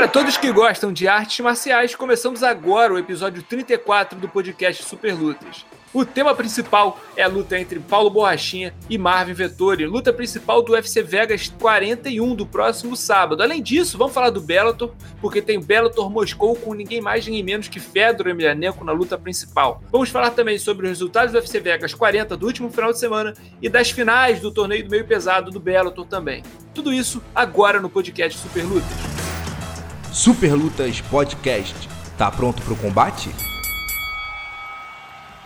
Para todos que gostam de artes marciais, começamos agora o episódio 34 do podcast Super Lutas. O tema principal é a luta entre Paulo Borrachinha e Marvin Vettori, luta principal do UFC Vegas 41 do próximo sábado. Além disso, vamos falar do Bellator, porque tem Bellator Moscou com ninguém mais ninguém menos que Fedor Emelianenko na luta principal. Vamos falar também sobre os resultados do UFC Vegas 40 do último final de semana e das finais do torneio do meio pesado do Bellator também. Tudo isso agora no podcast Super Lutas. Super Lutas Podcast. Tá pronto para o combate?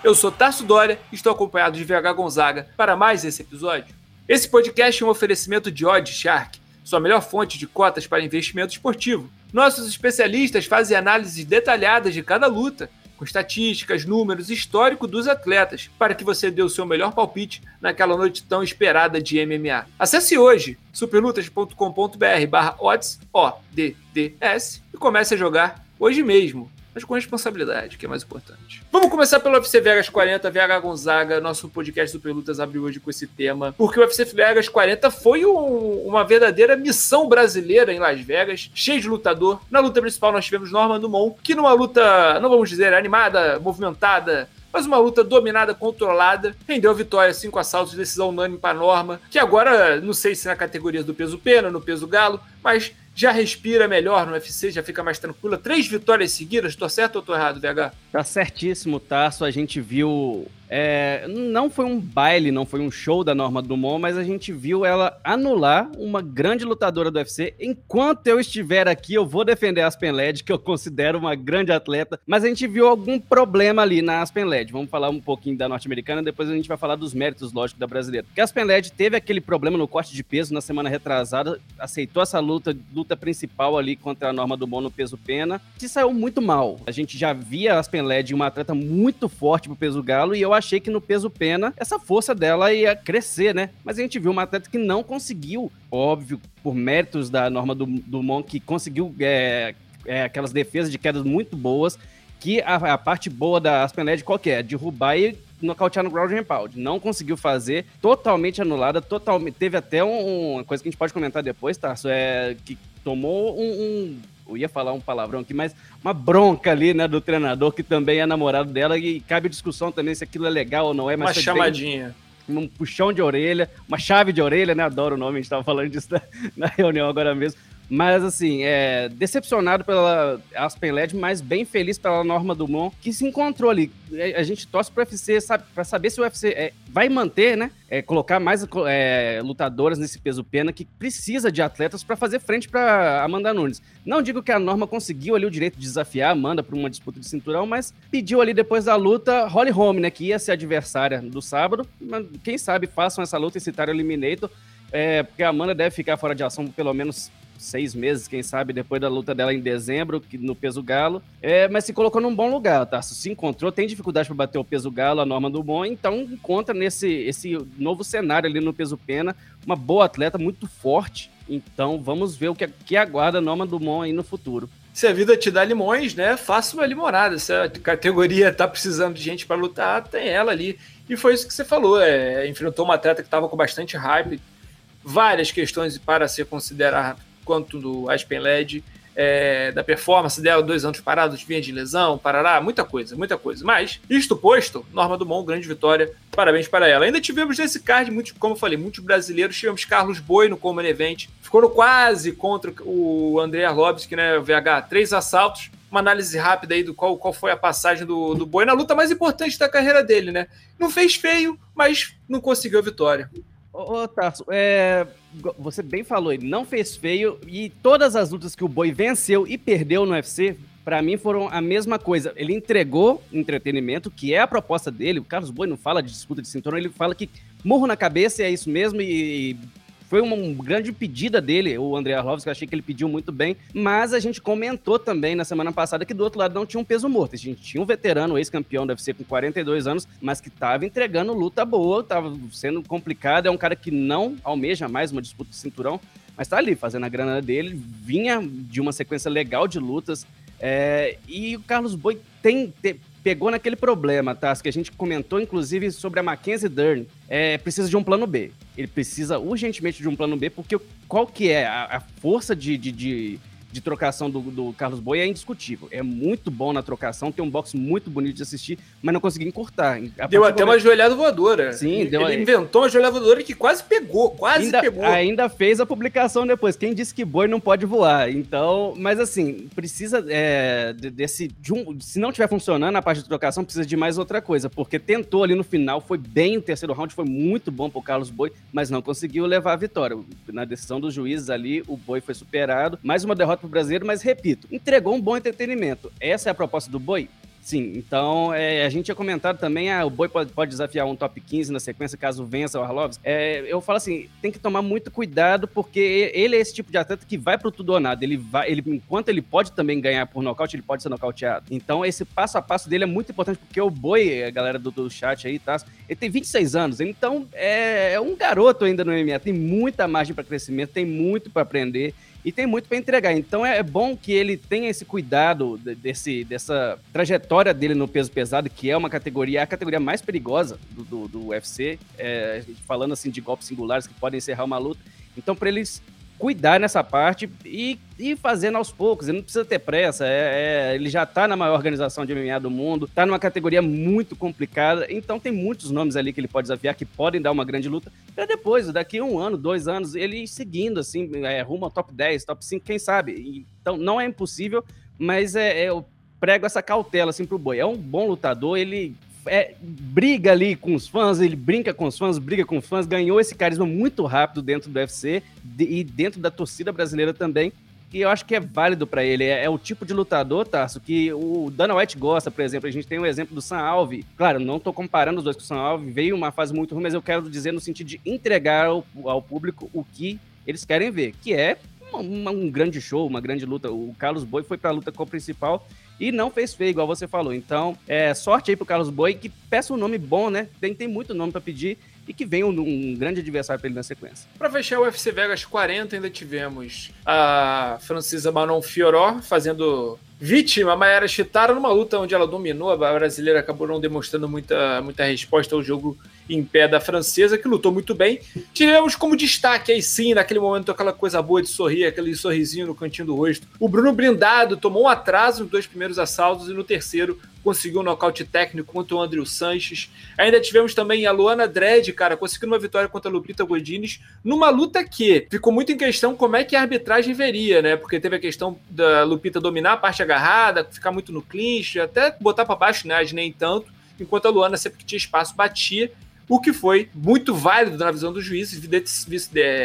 Eu sou Tarso Dória e estou acompanhado de VH Gonzaga para mais esse episódio. Esse podcast é um oferecimento de Odd Shark, sua melhor fonte de cotas para investimento esportivo. Nossos especialistas fazem análises detalhadas de cada luta, com estatísticas, números, histórico dos atletas, para que você dê o seu melhor palpite naquela noite tão esperada de MMA. Acesse hoje superlutas.com.br barra odds, O-D-D-S, e comece a jogar hoje mesmo mas com responsabilidade, que é mais importante. Vamos começar pelo UFC Vegas 40, VH Gonzaga. Nosso podcast Super Lutas abriu hoje com esse tema, porque o UFC Vegas 40 foi um, uma verdadeira missão brasileira em Las Vegas, cheio de lutador. Na luta principal nós tivemos Norman Dumont, que numa luta, não vamos dizer animada, movimentada, mas uma luta dominada, controlada, rendeu a vitória, cinco assaltos, decisão unânime para Norma, que agora, não sei se na categoria do peso pena, no peso galo, mas já respira melhor no UFC, já fica mais tranquila. Três vitórias seguidas, tô certo ou tô errado, VH? Tá certíssimo, Tarso. A gente viu é, não foi um baile, não foi um show da Norma Dumont, mas a gente viu ela anular uma grande lutadora do UFC. Enquanto eu estiver aqui, eu vou defender a Aspen Led, que eu considero uma grande atleta, mas a gente viu algum problema ali na Aspen Led. Vamos falar um pouquinho da norte-americana, depois a gente vai falar dos méritos, lógico, da brasileira. Porque a Aspen Led teve aquele problema no corte de peso na semana retrasada, aceitou essa luta, luta principal ali contra a Norma Dumont no peso pena, que saiu muito mal. A gente já via a Aspen Led uma atleta muito forte pro peso galo, e eu acho achei que no peso pena essa força dela ia crescer, né? Mas a gente viu uma atleta que não conseguiu, óbvio, por méritos da norma do, do Monk, que conseguiu é, é, aquelas defesas de quedas muito boas, que a, a parte boa da Aspen Led qual que é? Derrubar e nocautear no ground and pound. Não conseguiu fazer, totalmente anulada, totalmente. Teve até um, uma coisa que a gente pode comentar depois, Tarso, é que tomou um, um eu ia falar um palavrão aqui, mas uma bronca ali, né, do treinador, que também é namorado dela, e cabe discussão também se aquilo é legal ou não é. Mas uma chamadinha. Bem, um puxão de orelha, uma chave de orelha, né? Adoro o nome, a gente estava falando disso na, na reunião agora mesmo. Mas, assim, é, decepcionado pela Aspen LED, mas bem feliz pela Norma Dumont, que se encontrou ali. A gente torce pro UFC para saber se o UFC é, vai manter, né? É, colocar mais é, lutadoras nesse peso pena que precisa de atletas para fazer frente para Amanda Nunes. Não digo que a Norma conseguiu ali o direito de desafiar a Amanda para uma disputa de cinturão, mas pediu ali depois da luta Holly Holm, né? Que ia ser adversária do sábado. Mas quem sabe façam essa luta e citar o Eliminator. É, porque a Amanda deve ficar fora de ação pelo menos seis meses, quem sabe, depois da luta dela em dezembro, no peso galo. É, mas se colocou num bom lugar, tá? Se encontrou, tem dificuldade para bater o peso galo, a norma do bom, então encontra nesse esse novo cenário ali no peso pena, uma boa atleta, muito forte. Então vamos ver o que, que aguarda a Norma Dumont aí no futuro. Se a vida te dá limões, né? Faça uma limonada. Se a categoria tá precisando de gente para lutar, tem ela ali. E foi isso que você falou. É, enfrentou uma atleta que estava com bastante hype, várias questões para ser considerada quanto do Aspen LED, é, da performance dela, dois anos parados, vinha de lesão, parará, muita coisa, muita coisa. Mas, isto posto, Norma Dumont, grande vitória, parabéns para ela. Ainda tivemos nesse card, muito, como eu falei, muitos brasileiros, tivemos Carlos Boi no Common Event, ficou quase contra o André Arlovski, né, o VH, três assaltos, uma análise rápida aí do qual, qual foi a passagem do, do Boi na luta mais importante da carreira dele, né? Não fez feio, mas não conseguiu a vitória. Ô, Tarso, é, você bem falou, ele não fez feio e todas as lutas que o Boi venceu e perdeu no UFC, para mim foram a mesma coisa. Ele entregou entretenimento, que é a proposta dele. O Carlos Boi não fala de disputa de cinturão, ele fala que morro na cabeça e é isso mesmo e foi uma, grande pedida dele, o André Arlovski, eu achei que ele pediu muito bem, mas a gente comentou também na semana passada que do outro lado não tinha um peso morto. A gente tinha um veterano, ex-campeão do UFC com 42 anos, mas que estava entregando luta boa, estava sendo complicado, é um cara que não almeja mais uma disputa de cinturão, mas tá ali fazendo a grana dele, vinha de uma sequência legal de lutas, é, e o Carlos Boi tem, tem pegou naquele problema, tá? Que a gente comentou, inclusive, sobre a Mackenzie Dern. É, precisa de um plano B. Ele precisa urgentemente de um plano B, porque qual que é a, a força de, de, de, de trocação do, do Carlos Boi é indiscutível. É muito bom na trocação, tem um box muito bonito de assistir, mas não consegui encurtar. deu até uma joelhada voadora. Sim, ele, deu ele inventou uma joelhada voadora que quase pegou, quase ainda, pegou. Ainda fez a publicação depois. Quem disse que boi não pode voar? Então, mas assim, precisa é, desse. De um, se não estiver funcionando a parte de trocação, precisa de mais outra coisa, porque tentou ali no final, foi bem o terceiro round, foi muito bom pro Carlos Boi, mas não conseguiu levar a vitória. Na decisão dos juízes ali, o Boi foi superado. Mais uma derrota pro brasileiro, mas repito, entregou um bom entretenimento. Essa é a proposta do Boi? Sim, então é, a gente tinha comentado também, ah, o Boi pode, pode, desafiar um top 15 na sequência caso vença o Arlovs. É, eu falo assim, tem que tomar muito cuidado porque ele é esse tipo de atleta que vai pro tudo ou nada. Ele vai, ele, enquanto ele pode também ganhar por nocaute, ele pode ser nocauteado. Então esse passo a passo dele é muito importante porque o Boi, a galera do, do chat aí, tá? Ele tem 26 anos, então é, é um garoto ainda no MMA, tem muita margem para crescimento, tem muito para aprender e tem muito para entregar. Então é bom que ele tenha esse cuidado desse, dessa trajetória dele no peso pesado, que é uma categoria, a categoria mais perigosa do, do, do UFC, é, falando assim de golpes singulares que podem encerrar uma luta. Então, para eles cuidar nessa parte e ir fazendo aos poucos. Ele não precisa ter pressa. É, é, ele já está na maior organização de MMA do mundo, está numa categoria muito complicada. Então tem muitos nomes ali que ele pode desafiar que podem dar uma grande luta. Para depois, daqui um ano, dois anos, ele seguindo assim, é, rumo ao top 10, top 5, quem sabe. Então não é impossível, mas é, eu prego essa cautela assim pro Boi. É um bom lutador, ele é, briga ali com os fãs, ele brinca com os fãs, briga com os fãs, ganhou esse carisma muito rápido dentro do UFC de, e dentro da torcida brasileira também, que eu acho que é válido para ele. É, é, o tipo de lutador, Tarso, que o Dana White gosta, por exemplo. A gente tem o um exemplo do Sam Alve. Claro, não estou comparando os dois com o Sam Alve, veio uma fase muito ruim, mas eu quero dizer no sentido de entregar ao, ao público o que eles querem ver, que é um, grande show, uma grande luta. O Carlos Boi foi para a luta com principal e não fez feio, igual você falou. Então, é, sorte aí pro Carlos Boi, que peça um nome bom, né? Tem, tem muito nome para pedir e que venha um, um grande adversário para ele na sequência. Para fechar o UFC Vegas 40, ainda tivemos a francesa Manon Fiorot fazendo vítima, Mayara Chitara, numa luta onde ela dominou, a brasileira acabou não demonstrando muita, muita resposta ao jogo em pé da francesa, que lutou muito bem. Tivemos como destaque aí sim, naquele momento, aquela coisa boa de sorrir, aquele sorrisinho no cantinho do rosto. O Bruno Blindado tomou um atraso nos dois primeiros assaltos e no terceiro conseguiu um nocaute técnico contra o Andrew Sanches. Ainda tivemos também a Luana Dredd, cara, conseguindo uma vitória contra a Lupita Godines, numa luta que ficou muito em questão como é que a arbitragem veria, né? Porque teve a questão da Lupita dominar a parte agarrada, ficar muito no clinch, até botar para baixo, né? Nem tanto enquanto a Luana sempre que tinha espaço batia o que foi muito válido na visão do juiz,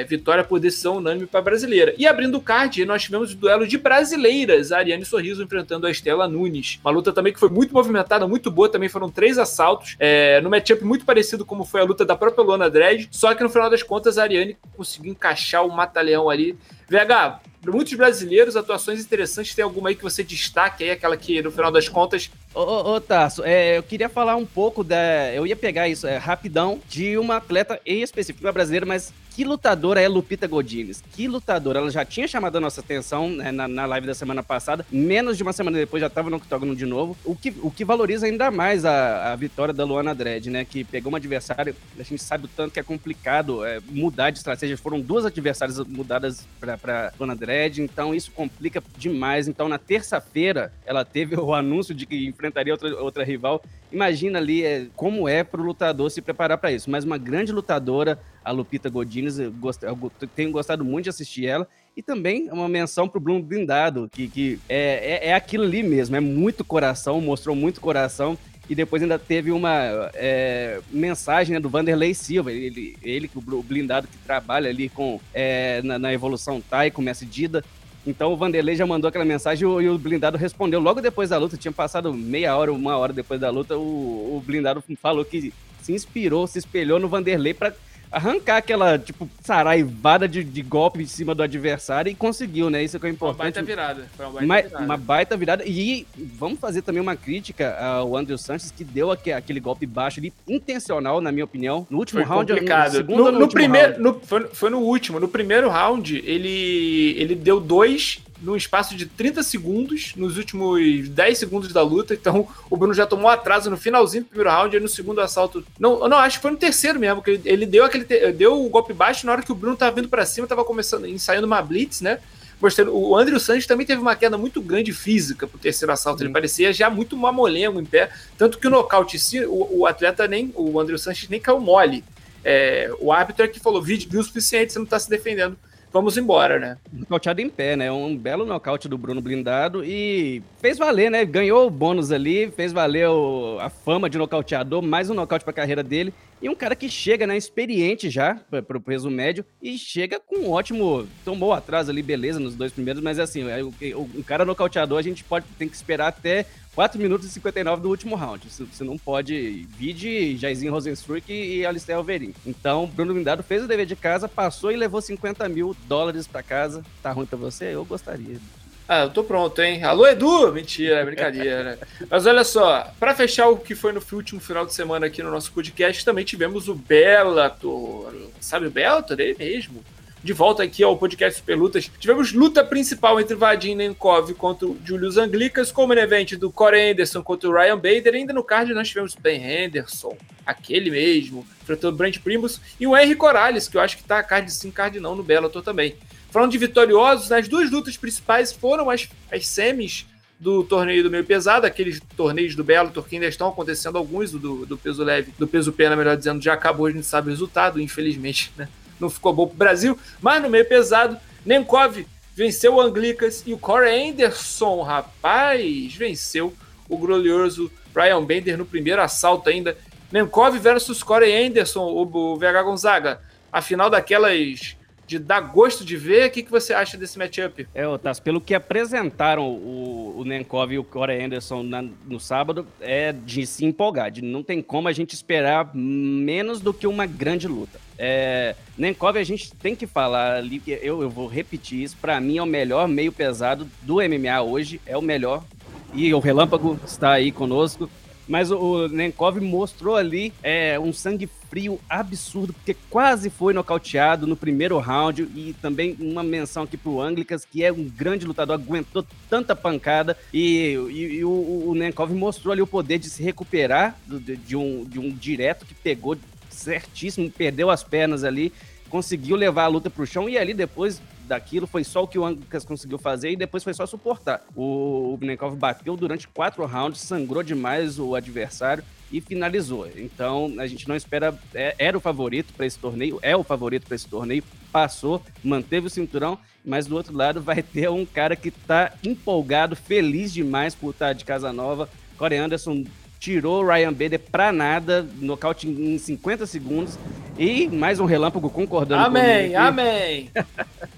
vitória por decisão unânime para a brasileira. E abrindo o card, nós tivemos o duelo de brasileiras, a Ariane Sorriso enfrentando a Estela Nunes. Uma luta também que foi muito movimentada, muito boa, também foram três assaltos, é, no matchup muito parecido como foi a luta da própria Luana Dredd, só que no final das contas a Ariane conseguiu encaixar o mata-leão ali. VH, muitos brasileiros, atuações interessantes, tem alguma aí que você destaque aí, aquela que no final das contas Ô, ô, ô Tarso, é, eu queria falar um pouco da. Eu ia pegar isso é, rapidão de uma atleta em específico, uma brasileira, mas que lutadora é Lupita Godines? Que lutadora? Ela já tinha chamado a nossa atenção né, na, na, live da semana passada, menos de uma semana depois já estava no octógono de novo, o que, o que valoriza ainda mais a, a vitória da Luana Dredd, né? Que pegou uma adversária, a gente sabe o tanto que é complicado é, mudar de estratégia. Foram duas adversárias mudadas para Luana Dredd, então isso complica demais. Então na terça-feira ela teve o anúncio de que enfrentaria outra, outra rival. Imagina ali é, como é para o lutador se preparar para isso. Mas uma grande lutadora, a Lupita Godinez, eu, gost, eu tenho gostado muito de assistir ela. E também uma menção pro Bruno Blindado, que, que é, é, é aquilo ali mesmo, é muito coração, mostrou muito coração e depois ainda teve uma é, mensagem né, do Vanderlei Silva, ele, ele o blindado que trabalha ali com é, na, na, evolução Thai, com Messi Dida, então o Vanderlei já mandou aquela mensagem e o, blindado respondeu logo depois da luta. Tinha passado meia hora, uma hora depois da luta. O, o blindado falou que se inspirou, se espelhou no Vanderlei para arrancar aquela, tipo, saraivada de, de golpe em cima do adversário e conseguiu, né? Isso é que é importante. Uma baita virada. Foi uma baita uma, virada. Uma baita virada. E vamos fazer também uma crítica ao Andrew Sanches, que deu aquele golpe baixo ali, intencional, na minha opinião. No último foi round. Complicado. No, segundo, no, no, no primeiro, no, foi, foi, no último. No primeiro round, ele, ele deu dois no espaço de 30 segundos, nos últimos 10 segundos da luta. Então o Bruno já tomou atraso no finalzinho do primeiro round, e no segundo assalto. Não, não, acho que foi no terceiro mesmo, que ele, ele deu aquele deu o golpe baixo na hora que o Bruno tava vindo para cima, tava começando, ensaiando uma blitz, né? mostrando. O Andrew Sanches também teve uma queda muito grande física pro terceiro assalto. Uhum. Ele parecia já muito mamolengo em pé. Tanto que o nocaute, o, o atleta nem. O Andrew Sanches nem caiu mole. É, o árbitro é que falou: viu o suficiente, você não tá se defendendo vamos embora, né? Nocauteado em pé, né? Um belo nocaute do Bruno Blindado e fez valer, né? Ganhou o bônus ali, fez valer o, a fama de nocauteador, mais um nocaute para a carreira dele. E um cara que chega, né, experiente já para o peso médio e chega com um ótimo. Tomou atrás ali, beleza, nos dois primeiros, mas assim, é, um cara nocauteador a gente pode tem que esperar até 4 minutos e 59 do último round. Você não pode vir de Jairzinho Rosenstruck e Alistair Alverin. Então, Bruno Blindado fez o dever de casa, passou e levou 50 mil dólares para casa. Tá ruim para você? Eu gostaria. Ah, eu tô pronto, hein? Alô, Edu! Mentira, é brincadeira. Mas olha só, para fechar o que foi no último final de semana aqui no nosso podcast, também tivemos o Bellator. Sabe o Bellator? Ele mesmo de volta aqui ao podcast Super Lutas. Tivemos luta principal entre Vadim Nenkov contra o Julius Anglicas, como no evento do Corey Anderson contra o Ryan Bader. Ainda no card nós tivemos Ben Henderson, aquele mesmo, enfrentando o Brent Primus, e o Henry Corales, que eu acho que tá card sim, card não no Bellator também. Falando de vitoriosos, as duas lutas principais foram as, as semis do torneio do meio pesado, aqueles torneios do Bellator que ainda estão acontecendo, alguns do, do peso leve, do peso pena, melhor dizendo, já acabou, a gente sabe o resultado, infelizmente, né? Não ficou bom pro Brasil, mas no meio pesado, Nenkov venceu o Anglicas e o Corey Anderson, rapaz, venceu o glorioso Ryan Bender no primeiro assalto ainda. Nenkov versus Corey Anderson, o, VH Gonzaga. A final daquelas de dar gosto de ver. O que, que você acha desse matchup? É, Otávio, pelo que apresentaram o, o Nenkov e o Corey Anderson na, no sábado, é de se empolgar. De, não tem como a gente esperar menos do que uma grande luta. É, Nenkov, a gente tem que falar ali, eu, eu vou repetir isso, para mim é o melhor meio pesado do MMA hoje, é o melhor. E o Relâmpago está aí conosco. Mas o, Nenkov mostrou ali é, um sangue frio absurdo, porque quase foi nocauteado no primeiro round. E também uma menção aqui pro Anglicas, que é um grande lutador, aguentou tanta pancada. E, e, e o, o Nenkov mostrou ali o poder de se recuperar de, de, um, de um direto que pegou certíssimo, perdeu as pernas ali, conseguiu levar a luta pro chão. E ali depois daquilo foi só o que o Anglicas conseguiu fazer e depois foi só suportar. O, o bateu durante quatro rounds, sangrou demais o adversário e finalizou. Então a gente não espera. É, era o favorito para esse torneio, é o favorito para esse torneio, passou, manteve o cinturão, mas do outro lado vai ter um cara que está empolgado, feliz demais por estar de casa nova. Corey Anderson tirou o Ryan Bader pra nada, nocaute em 50 segundos. E mais um relâmpago concordando. Amém, amém.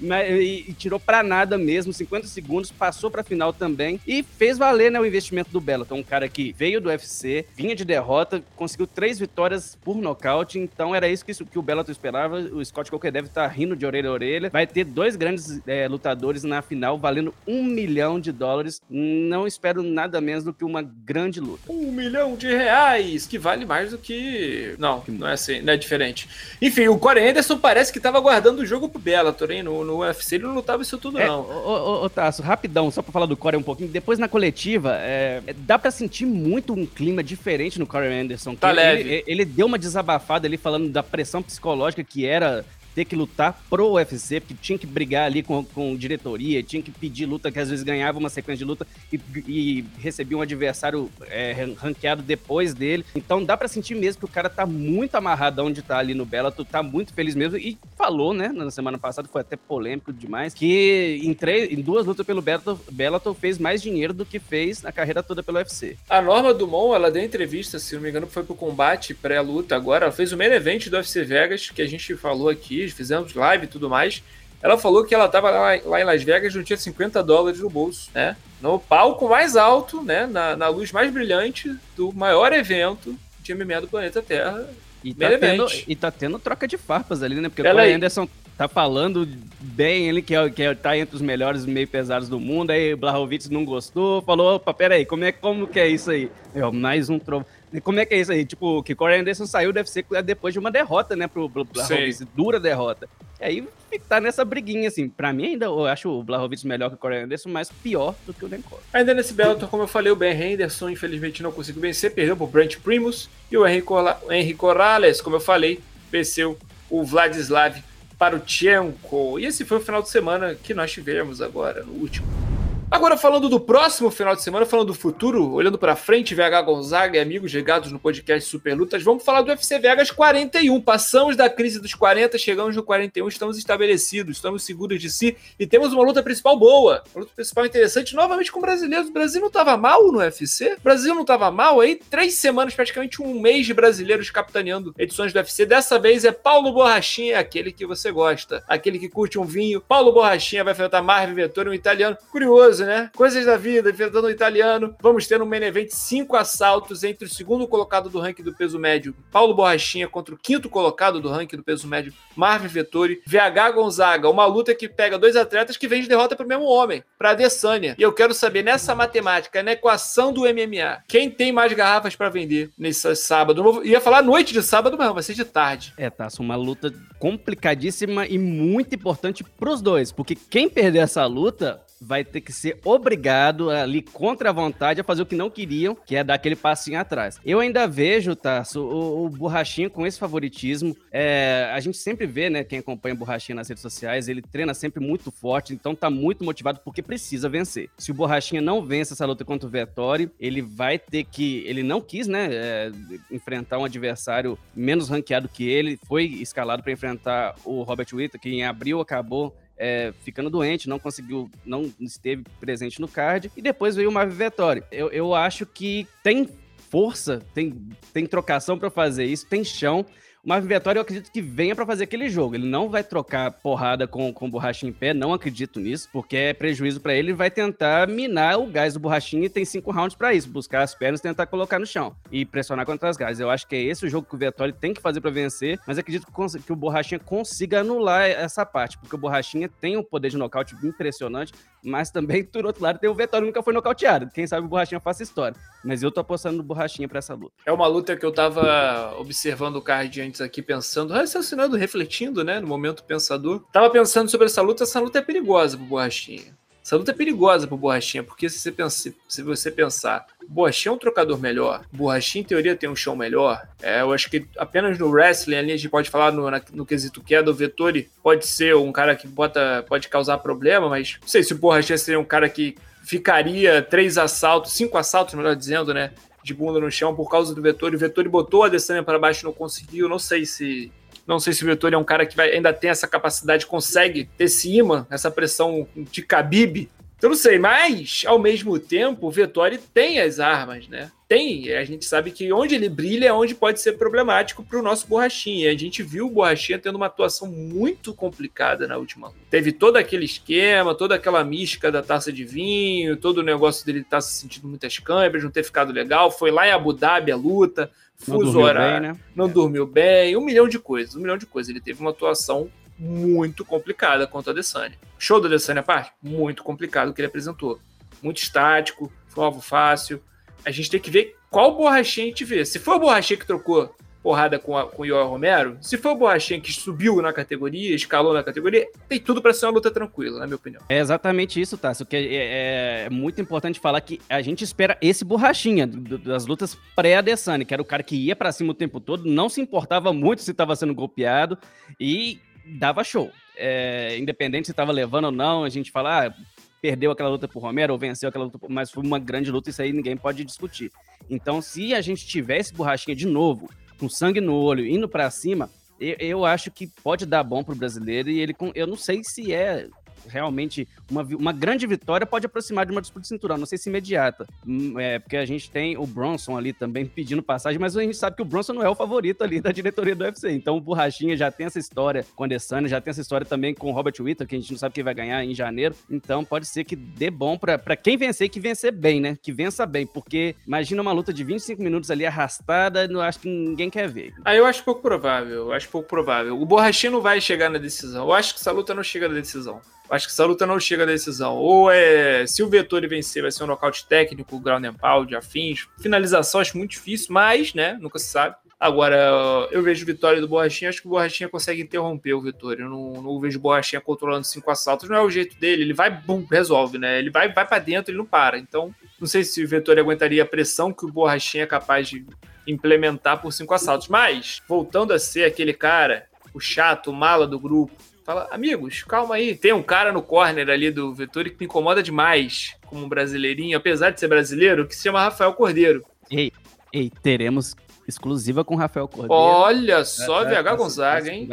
e, e, tirou pra nada mesmo, 50 segundos, passou pra final também e fez valer né, o investimento do Bellator. Um cara que veio do UFC, vinha de derrota, conseguiu três vitórias por nocaute, então era isso que, que o Bellator esperava. O Scott Coker deve estar tá rindo de orelha a orelha. Vai ter dois grandes é, lutadores na final, valendo um milhão de dólares. Não espero nada menos do que uma grande luta. Um milhão de reais, que vale mais do que. Não, não é assim, não é diferente. Enfim, o Corey Anderson parece que tava guardando o jogo pro Bellator, hein? No, no UFC ele não lutava isso tudo, é, não. Ô, ô, ô, Tasso, rapidão, só pra falar do Corey um pouquinho. Depois na coletiva, é, dá pra sentir muito um clima diferente no Corey Anderson. Tá leve. Ele, ele deu uma desabafada ali falando da pressão psicológica que era ter que lutar pro UFC, porque tinha que brigar ali com, com diretoria, tinha que pedir luta, que às vezes ganhava uma sequência de luta e, e recebia um adversário é, ranqueado depois dele. Então dá para sentir mesmo que o cara tá muito amarrado onde tá ali no Bellator, tá muito feliz mesmo e falou, né, na semana passada, foi até polêmico demais, que em, três, em duas lutas pelo Bellator, Bellator fez mais dinheiro do que fez na carreira toda pelo UFC. A Norma Dumont, ela deu entrevista, se não me engano, foi pro combate pré-luta agora, ela fez o main event do UFC Vegas, que a gente falou aqui, fizemos live e tudo mais. Ela falou que ela estava lá, lá, em Las Vegas não tinha 50 dólares no bolso, né? No palco mais alto, né? Na, na luz mais brilhante do maior evento de MMA do planeta Terra. E tá, tendo, e tá tendo troca de farpas ali, né? Porque o Anderson tá falando bem, ele que, é, que é, tá entre os melhores meio pesados do mundo, aí o Blahovic não gostou, falou, opa, peraí, como é, como que é isso aí? Eu, mais um trovão. Como é que é isso aí? Tipo, que Corey Anderson saiu deve ser depois de uma derrota, né, pro Blahovic, dura derrota. E aí tá nessa briguinha, assim. Pra mim ainda, eu acho o Blahovic melhor que o Corey Anderson, mas pior do que o Nenkov. Ainda nesse Bellator, como eu falei, o Ben Henderson infelizmente não conseguiu vencer, perdeu pro Brent Primus. E o Henry, Corrales, como eu falei, venceu o Vladislav para o Tchenko. E esse foi o final de semana que nós tivemos agora, no último. Agora, falando do próximo final de semana, falando do futuro, olhando para frente, VH Gonzaga e amigos ligados no podcast Super Lutas, vamos falar do UFC Vegas 41. Passamos da crise dos 40, chegamos no 41, estamos estabelecidos, estamos seguros de si e temos uma luta principal boa, uma luta principal interessante, novamente com brasileiros. O Brasil não estava mal no UFC? O Brasil não estava mal aí? Três semanas, praticamente um mês de brasileiros capitaneando edições do UFC. Dessa vez é Paulo Borrachinha, aquele que você gosta, aquele que curte um vinho. Paulo Borrachinha vai enfrentar Marvin Vettori, um italiano. Curioso curioso, né? Coisas da vida, enfrentando o italiano. Vamos ter no main event cinco assaltos entre o segundo colocado do ranking do peso médio, Paulo Borrachinha, contra o quinto colocado do ranking do peso médio, Marvin Vettori. VH Gonzaga, uma luta que pega dois atletas que vem de derrota para o mesmo homem, para Adesanya. E eu quero saber, nessa matemática, na equação do MMA, quem tem mais garrafas para vender nesse sábado? Ia falar noite de sábado, mas vai ser de tarde. É, tá, uma luta complicadíssima e muito importante para os dois, porque quem perder essa luta vai ter que ser obrigado ali contra a vontade a fazer o que não queriam, que é dar aquele passinho atrás. Eu ainda vejo, Tarso, o, o Borrachinho com esse favoritismo. É, a gente sempre vê, né, quem acompanha o Borrachinha nas redes sociais, ele treina sempre muito forte, então tá muito motivado porque precisa vencer. Se o Borrachinha não vence essa luta contra o Vettori, ele vai ter que, ele não quis, né, é, enfrentar um adversário menos ranqueado que ele, foi escalado para enfrentar o Robert Whittaker, que em abril acabou é, ficando doente, não conseguiu, não esteve presente no card, e depois veio o Marvin Vettori. Eu, eu acho que tem força, tem, tem trocação para fazer isso, tem chão. O Marvin Vettori, eu acredito que venha para fazer aquele jogo. Ele não vai trocar porrada com, com borracha em pé, não acredito nisso, porque é prejuízo para ele. Vai tentar minar o gás do borrachinha e tem cinco rounds para isso, buscar as pernas, tentar colocar no chão e pressionar contra as gás. Eu acho que é esse o jogo que o Vettori tem que fazer para vencer, mas acredito que o borrachinha consiga anular essa parte, porque o borrachinha tem um poder de nocaute impressionante, mas também, por outro lado, tem o Vettori nunca foi nocauteado. Quem sabe o Borrachinha faça história. Mas eu tô apostando no Borrachinha pra essa luta. É uma luta que eu tava observando o card aqui, pensando, raciocinando, refletindo, né, no momento pensador. Tava pensando sobre essa luta, essa luta é perigosa pro Borrachinha. Essa luta é perigosa pro Borrachinha, porque se você, se você pensar, Borrachinha é um trocador melhor, Borrachinha em teoria tem um chão melhor, é, eu acho que apenas no wrestling ali a gente pode falar no, na, no quesito queda, o Vettori pode ser um cara que bota, pode causar problema, mas não sei se o Borrachinha seria um cara que ficaria três assaltos, cinco assaltos, melhor dizendo, né, de bunda no chão por causa do Vettori. O Vettori botou a Adesanya para baixo não conseguiu. Não sei se não sei se o Vettori é um cara que vai, ainda tem essa capacidade, consegue ter esse imã, essa pressão de Khabib. Eu não sei, mas ao mesmo tempo o Vettori tem as armas, né? Tem, a gente sabe que onde ele brilha é onde pode ser problemático para o nosso Borrachinha. A gente viu o Borrachinha tendo uma atuação muito complicada na última luta. Teve todo aquele esquema, toda aquela mística da taça de vinho, todo o negócio dele estar tá se sentindo muitas câmeras, não ter ficado legal. Foi lá em Abu Dhabi a luta, fuso horário, bem, né? não é. dormiu bem, um milhão de coisas, um milhão de coisas. Ele teve uma atuação muito complicada contra a Adesanya. Show da Adesanya, parte? Muito complicado o que ele apresentou. Muito estático, foi um alvo fácil. A gente tem que ver qual borrachinha a gente vê. Se foi o borrachinha que trocou porrada com, a, com o Yoel Romero, se foi o borrachinha que subiu na categoria, escalou na categoria, tem tudo para ser uma luta tranquila, na minha opinião. É exatamente isso, Tássio, que é, é, é, muito importante falar que a gente espera esse borrachinha do, das lutas pré-Adesanya, que era o cara que ia para cima o tempo todo, não se importava muito se estava sendo golpeado e dava show. É, independente se estava levando ou não, a gente fala, ah, perdeu aquela luta por Romero ou venceu aquela luta, mas foi uma grande luta, isso aí ninguém pode discutir. Então, se a gente tivesse borrachinha de novo, com sangue no olho, indo para cima, eu, eu, acho que pode dar bom pro brasileiro e ele, eu não sei se é realmente uma, uma grande vitória pode aproximar de uma disputa de cinturão, não sei se imediata. Hum, é, porque a gente tem o Bronson ali também pedindo passagem, mas a gente sabe que o Bronson não é o favorito ali da diretoria do UFC. Então o Borrachinha já tem essa história com a Adesanya, já tem essa história também com o Robert Whittaker, que a gente não sabe quem vai ganhar em janeiro. Então pode ser que dê bom para quem vencer, que vencer bem, né? Que vença bem, porque imagina uma luta de 25 minutos ali arrastada, não acho que ninguém quer ver. Ah, eu acho pouco provável, eu acho pouco provável. O Borrachinha não vai chegar na decisão. Eu acho que essa luta não chega na decisão. Acho que essa luta não chega à decisão. Ou é. Se o Vettori vencer, vai ser um nocaute técnico, ground and pound, afins. Finalização acho muito difícil, mas, né? Nunca se sabe. Agora, eu vejo vitória do Borrachinha, acho que o Borrachinha consegue interromper o Vettori. Eu não, não vejo o Borrachinha controlando cinco assaltos, não é o jeito dele. Ele vai, bum, resolve, né? Ele vai, vai para dentro, ele não para. Então, não sei se o Vettori aguentaria a pressão que o Borrachinha é capaz de implementar por cinco assaltos. Mas, voltando a ser aquele cara, o chato, o mala do grupo, Fala, amigos, calma aí. Tem um cara no corner ali do Vettori que me incomoda demais, como um brasileirinho, apesar de ser brasileiro, que se chama Rafael Cordeiro. Ei, ei, teremos exclusiva com Rafael Cordeiro. Olha só, é, VH Gonzaga, hein?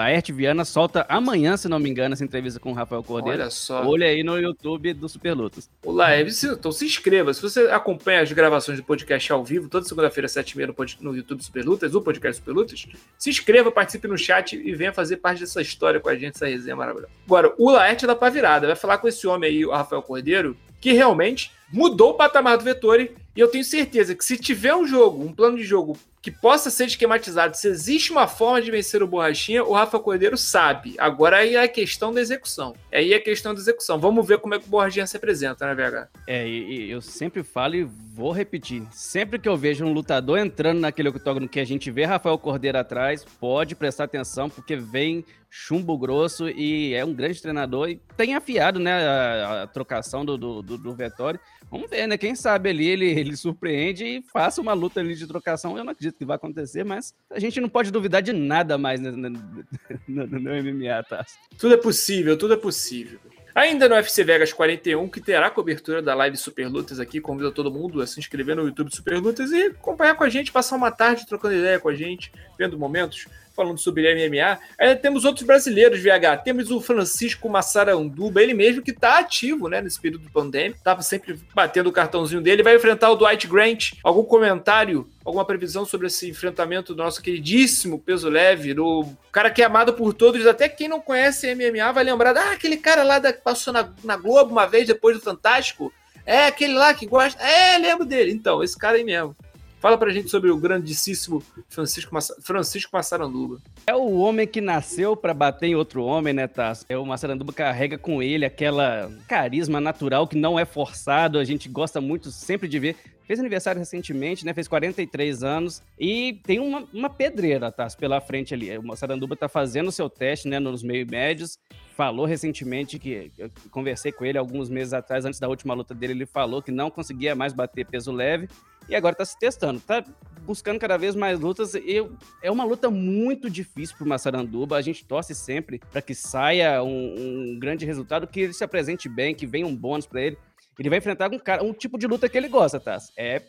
a Ert Viana solta amanhã, se não me engano, essa entrevista com o Rafael Cordeiro. Olha só. Olha aí no YouTube do Super Lutas. Olá, então se inscreva. Se você acompanha as gravações do podcast ao vivo, toda segunda-feira, 7h30 no, no YouTube Super Lutas, o podcast Super Lutas, se inscreva, participe no chat e venha fazer parte dessa história com a gente, essa resenha maravilhosa. Agora, o Laerte dá pra virada. Vai falar com esse homem aí, o Rafael Cordeiro, que realmente mudou o patamar do Vettori. E eu tenho certeza que se tiver um jogo, um plano de jogo que possa ser esquematizado, se existe uma forma de vencer o Borrachinha, o Rafa Cordeiro sabe. Agora aí é a questão da execução. Aí é a questão da execução. Vamos ver como é que o Borrachinha se apresenta, né, VH? É, eu sempre falo e vou repetir. Sempre que eu vejo um lutador entrando naquele octógono que a gente vê Rafael Cordeiro atrás, pode prestar atenção, porque vem chumbo grosso e é um grande treinador e tem afiado, né, a, a trocação do, do, do, do Vettori. Vamos ver, né? Quem sabe ali ele, ele surpreende e faça uma luta ali de trocação. Eu não acredito que vai acontecer, mas a gente não pode duvidar de nada mais no, no, no, no MMA, tá? Tudo é possível, tudo é possível. Ainda no UFC Vegas 41, que terá cobertura da live Super Lutas aqui, convido todo mundo a se inscrever no YouTube Super Lutas e acompanhar com a gente, passar uma tarde trocando ideia com a gente, vendo momentos falando sobre MMA. Aí temos outros brasileiros, VH. Temos o Francisco Massaranduba, ele mesmo que está ativo né, nesse período pandêmico, estava sempre batendo o cartãozinho dele. Vai enfrentar o Dwight Grant. Algum comentário, alguma previsão sobre esse enfrentamento do nosso queridíssimo peso leve, do cara que é amado por todos, até quem não conhece MMA vai lembrar, ah, aquele cara lá que passou na, na Globo uma vez depois do Fantástico. É aquele lá que gosta. É, lembro dele. Então, esse cara aí mesmo. Fala pra gente sobre o grandíssimo Francisco, Massa, Francisco Massaranduba. É o homem que nasceu para bater em outro homem, né, Tasso? É o Massaranduba carrega com ele aquela carisma natural que não é forçado, a gente gosta muito sempre de ver. Fez aniversário recentemente, né? Fez 43 anos e tem uma, uma pedreira, Tasso, pela frente ali. O Massaranduba tá fazendo o seu teste, né, nos meio médios falou recentemente que eu conversei com ele alguns meses atrás, antes da última luta dele, ele falou que não conseguia mais bater peso leve e agora tá se testando, tá buscando cada vez mais lutas. E é uma luta muito difícil pro Massaranduba. A gente torce sempre para que saia um, um, grande resultado, que ele se apresente bem, que venha um bônus para ele. Ele vai enfrentar um cara, um tipo de luta que ele gosta, tá? É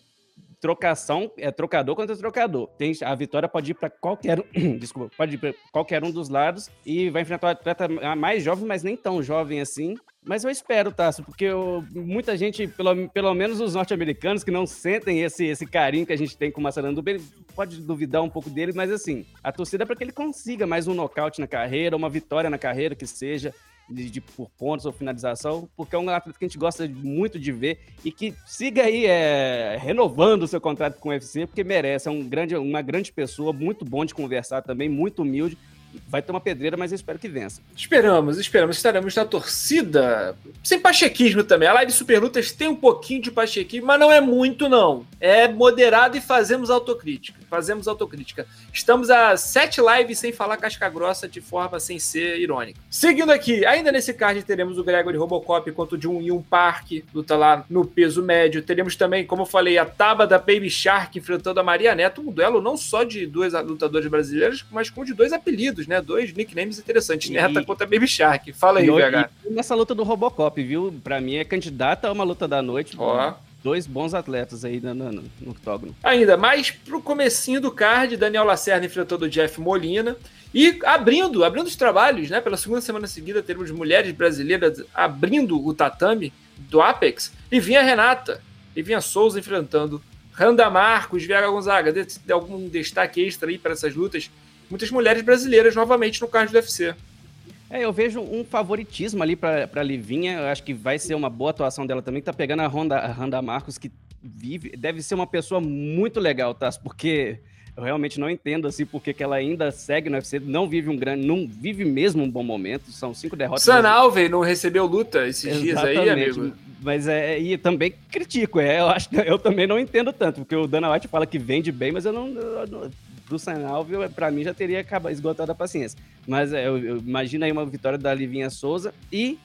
trocação, é trocador contra trocador. Tem, a vitória pode ir para qualquer um, desculpa, pode ir para qualquer um dos lados e vai enfrentar um atleta mais jovem, mas nem tão jovem assim. Mas eu espero, Tasso, porque eu, muita gente, pelo, pelo menos os norte-americanos, que não sentem esse, esse carinho que a gente tem com o Massaranduba, ele pode duvidar um pouco dele, mas assim, a torcida é para que ele consiga mais um nocaute na carreira, uma vitória na carreira que seja de, de, por pontos ou finalização, porque é um atleta que a gente gosta muito de ver e que siga aí é, renovando o seu contrato com o UFC, porque merece. É um grande, uma grande pessoa, muito bom de conversar também, muito humilde vai ter uma pedreira, mas eu espero que vença. Esperamos, esperamos. Estaremos na torcida. Sem pachequismo também. A live Super Lutas tem um pouquinho de pachequismo, mas não é muito, não. É moderado e fazemos autocrítica. Fazemos autocrítica. Estamos a sete lives sem falar casca grossa de forma sem ser irônica. Seguindo aqui, ainda nesse card teremos o Gregory Robocop contra o Jun Yun Park, luta lá no peso médio. Teremos também, como eu falei, a Taba da Baby Shark enfrentando a Maria Neto. Um duelo não só de duas lutadoras brasileiras, mas com de dois apelidos né? Dois nicknames interessantes. E... Neta contra Baby Shark. Fala aí, VH. nessa luta do Robocop, viu? Pra mim é candidata a uma luta da noite. Ó. Dois bons atletas aí no, no, no octógono. Ainda mais pro comecinho do card, Daniel Lacerda enfrentando o Jeff Molina. E abrindo, abrindo os trabalhos, né? Pela segunda semana seguida, teremos mulheres brasileiras abrindo o tatame do Apex. E vinha a Renata. E vinha Souza enfrentando Randa Marcos, Viaga Gonzaga. De algum destaque extra aí para essas lutas? Muitas mulheres brasileiras novamente no card do UFC. É, eu vejo um favoritismo ali para Livinha. Eu acho que vai ser uma boa atuação dela também. Tá pegando a Honda, a Honda Marcos, que vive, deve ser uma pessoa muito legal, tá? Porque eu realmente não entendo assim porque que ela ainda segue no UFC, não vive um grande, não vive mesmo um bom momento. São cinco derrotas. San Alves não recebeu luta esses Exatamente. dias aí, amigo. Mas é, e também critico, é, eu acho eu também não entendo tanto, porque o Dana White fala que vende bem, mas eu não, eu do Sanalvio, para mim já teria acabado, esgotado a paciência. Mas é, eu, eu imagino aí uma vitória da Livinha Souza e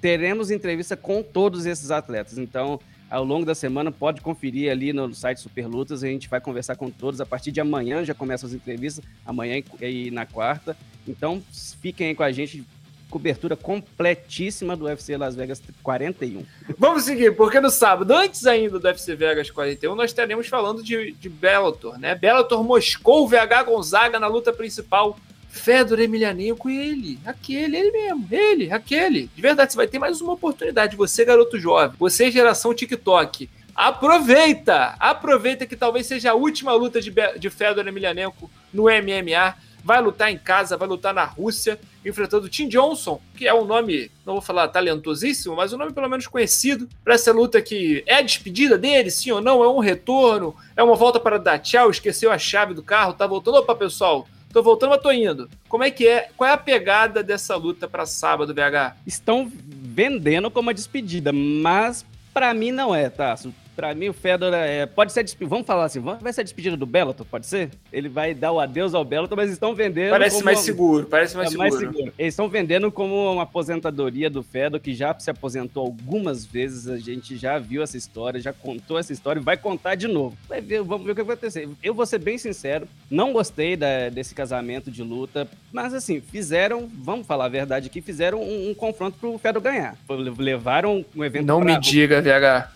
teremos entrevista com todos esses atletas. Então, ao longo da semana, pode conferir ali no site Super Lutas. A gente vai conversar com todos. A partir de amanhã já começam as entrevistas, amanhã e na quarta. Então fiquem aí com a gente, cobertura completíssima do UFC Las Vegas 41. Vamos seguir, porque no sábado, antes ainda do UFC Vegas 41, nós estaremos falando de, de Bellator, né? Bellator Moscou, VH Gonzaga na luta principal. Fedor Emelianenko e ele, aquele, ele mesmo, ele, aquele. De verdade, você vai ter mais uma oportunidade. Você, garoto jovem, você, geração TikTok. Aproveita! Aproveita que talvez seja a última luta de, de Fedor Emelianenko no MMA vai lutar em casa, vai lutar na Rússia, enfrentando Tim Johnson, que é um nome, não vou falar talentosíssimo, mas um nome pelo menos conhecido para essa luta que é a despedida dele, sim ou não, é um retorno, é uma volta para dar tchau, esqueceu a chave do carro, tá voltando. Opa, pessoal, tô voltando, mas tô indo. Como é que é? Qual é a pegada dessa luta para sábado, BH? Estão vendendo como uma despedida, mas para mim não é, tá? Pra mim, o Fedor é, pode ser despedido. Vamos falar assim, vai ser despedido do Bellator, pode ser? Ele vai dar o adeus ao Bellator, mas estão vendendo. Parece mais seguro, parece mais, é seguro. mais seguro. Eles estão vendendo como uma aposentadoria do Fedor, que já se aposentou algumas vezes. A gente já viu essa história, já contou essa história e vai contar de novo. Vai ver, vamos ver o que vai acontecer. Eu vou ser bem sincero, não gostei da, desse casamento de luta, mas assim, fizeram, vamos falar a verdade aqui, fizeram um, um confronto pro Fedor ganhar. Levaram um evento. Não me diga, VH.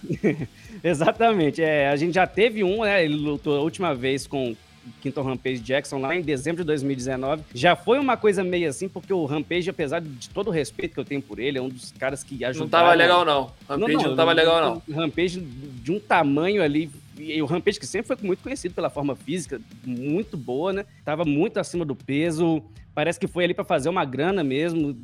Exatamente. É, a gente já teve um, né? Ele lutou a última vez com Quinton Rampage Jackson lá em dezembro de 2019. Já foi uma coisa meio assim, porque o Rampage, apesar de todo o respeito que eu tenho por ele, é um dos caras que ajudaram... Não tava legal, não. Rampage não, não, não tava legal, não. Rampage de um tamanho ali e o Rampage que sempre foi muito conhecido pela forma física muito boa, né? Tava muito acima do peso, Parece que foi ali para fazer uma grana mesmo.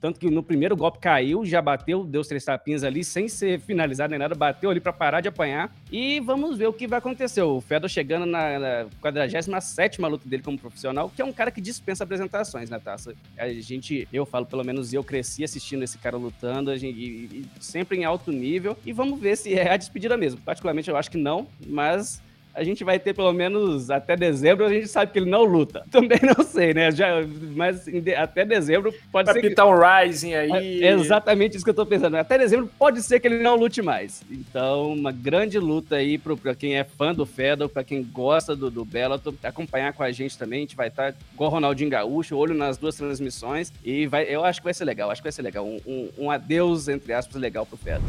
Tanto que no primeiro golpe caiu, já bateu, deu três tapinhas ali, sem ser finalizado nem nada, bateu ali para parar de apanhar. E vamos ver o que vai acontecer. O Fedor chegando na, na 47 luta dele como profissional, que é um cara que dispensa apresentações, né, Taça? A gente, eu falo, pelo menos eu cresci assistindo esse cara lutando, gente, e, e sempre em alto nível. E vamos ver se é a despedida mesmo. Particularmente eu acho que não, mas a gente vai ter pelo menos até dezembro, a gente sabe que ele não luta. Também não sei, né? Já, mas até dezembro pode Capitão ser. Capitão que... Rising aí. É exatamente isso que eu tô pensando. Até dezembro pode ser que ele não lute mais. Então, uma grande luta aí pro, pra quem é fã do Fedor, pra quem gosta do, do Bellator, acompanhar com a gente também. A gente vai estar tá, igual o Ronaldinho Gaúcho, olho nas duas transmissões. E vai, eu acho que vai ser legal, acho que vai ser legal. Um, um, um adeus, entre aspas, legal pro Fedor.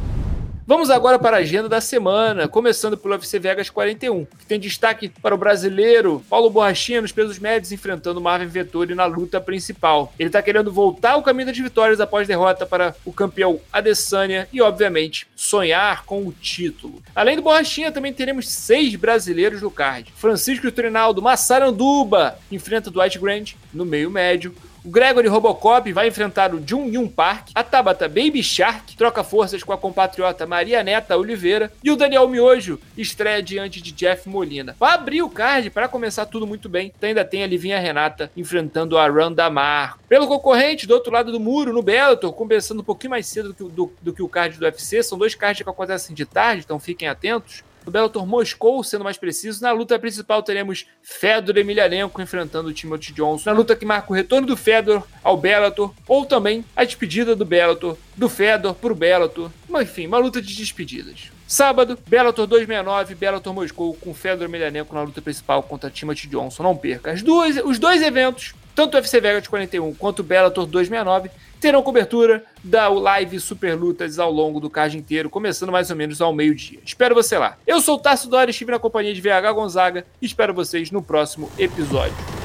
Vamos agora para a agenda da semana, começando pelo UFC Vegas 41, que tem destaque para o brasileiro Paulo Borrachinha nos pesos médios enfrentando Marvin Vettori na luta principal. Ele está querendo voltar ao caminho das vitórias após derrota para o campeão Adesanya e, obviamente, sonhar com o título. Além do Borrachinha, também teremos seis brasileiros no card. Francisco Trinaldo Massaranduba enfrenta Dwight Grant no meio médio. O Gregory Robocop vai enfrentar o Jun Yun Park. A Tabata Baby Shark troca forças com a compatriota Maria Neta Oliveira. E o Daniel Miojo estreia diante de Jeff Molina. Vai abrir o card para começar tudo muito bem. Então ainda tem a Livinha Renata enfrentando a Randa Mar. Pelo concorrente, do outro lado do muro, no Bellator, começando um pouquinho mais cedo do que, do, do que o card do UFC. São dois cards que acontecem de tarde, então fiquem atentos no Bellator Moscou, sendo mais preciso. Na luta principal teremos Fedor Emelianenko enfrentando o Timothy Johnson. Na luta que marca o retorno do Fedor ao Bellator, ou também a despedida do Bellator, do Fedor pro Bellator. Enfim, uma luta de despedidas. Sábado, Bellator 269, Bellator Moscou com Fedor Emelianenko na luta principal contra Timothy Johnson. Não perca. As duas, os dois eventos, tanto o UFC Vegas 41 quanto o Bellator 269, terão cobertura da live Super Lutas ao longo do card inteiro, começando mais ou menos ao meio-dia. Espero você lá. Eu sou o Tarso Dória, estive na companhia de VH Gonzaga e espero vocês no próximo episódio.